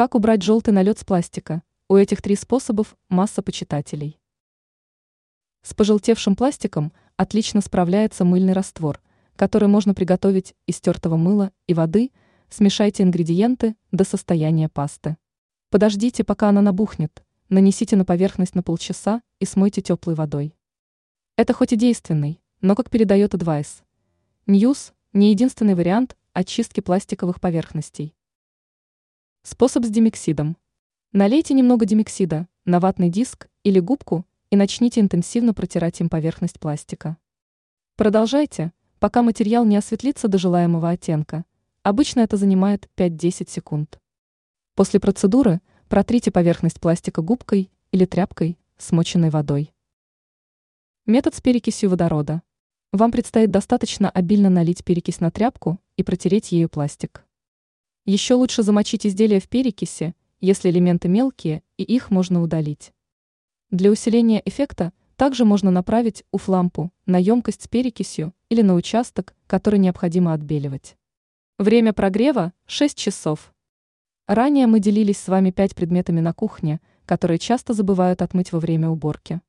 Как убрать желтый налет с пластика? У этих три способов масса почитателей. С пожелтевшим пластиком отлично справляется мыльный раствор, который можно приготовить из тертого мыла и воды, смешайте ингредиенты до состояния пасты. Подождите, пока она набухнет, нанесите на поверхность на полчаса и смойте теплой водой. Это хоть и действенный, но, как передает Advice, News не единственный вариант очистки пластиковых поверхностей. Способ с димексидом. Налейте немного димексида на ватный диск или губку и начните интенсивно протирать им поверхность пластика. Продолжайте, пока материал не осветлится до желаемого оттенка. Обычно это занимает 5-10 секунд. После процедуры протрите поверхность пластика губкой или тряпкой, смоченной водой. Метод с перекисью водорода. Вам предстоит достаточно обильно налить перекись на тряпку и протереть ею пластик. Еще лучше замочить изделие в перекиси, если элементы мелкие и их можно удалить. Для усиления эффекта также можно направить уф-лампу на емкость с перекисью или на участок, который необходимо отбеливать. Время прогрева – 6 часов. Ранее мы делились с вами 5 предметами на кухне, которые часто забывают отмыть во время уборки.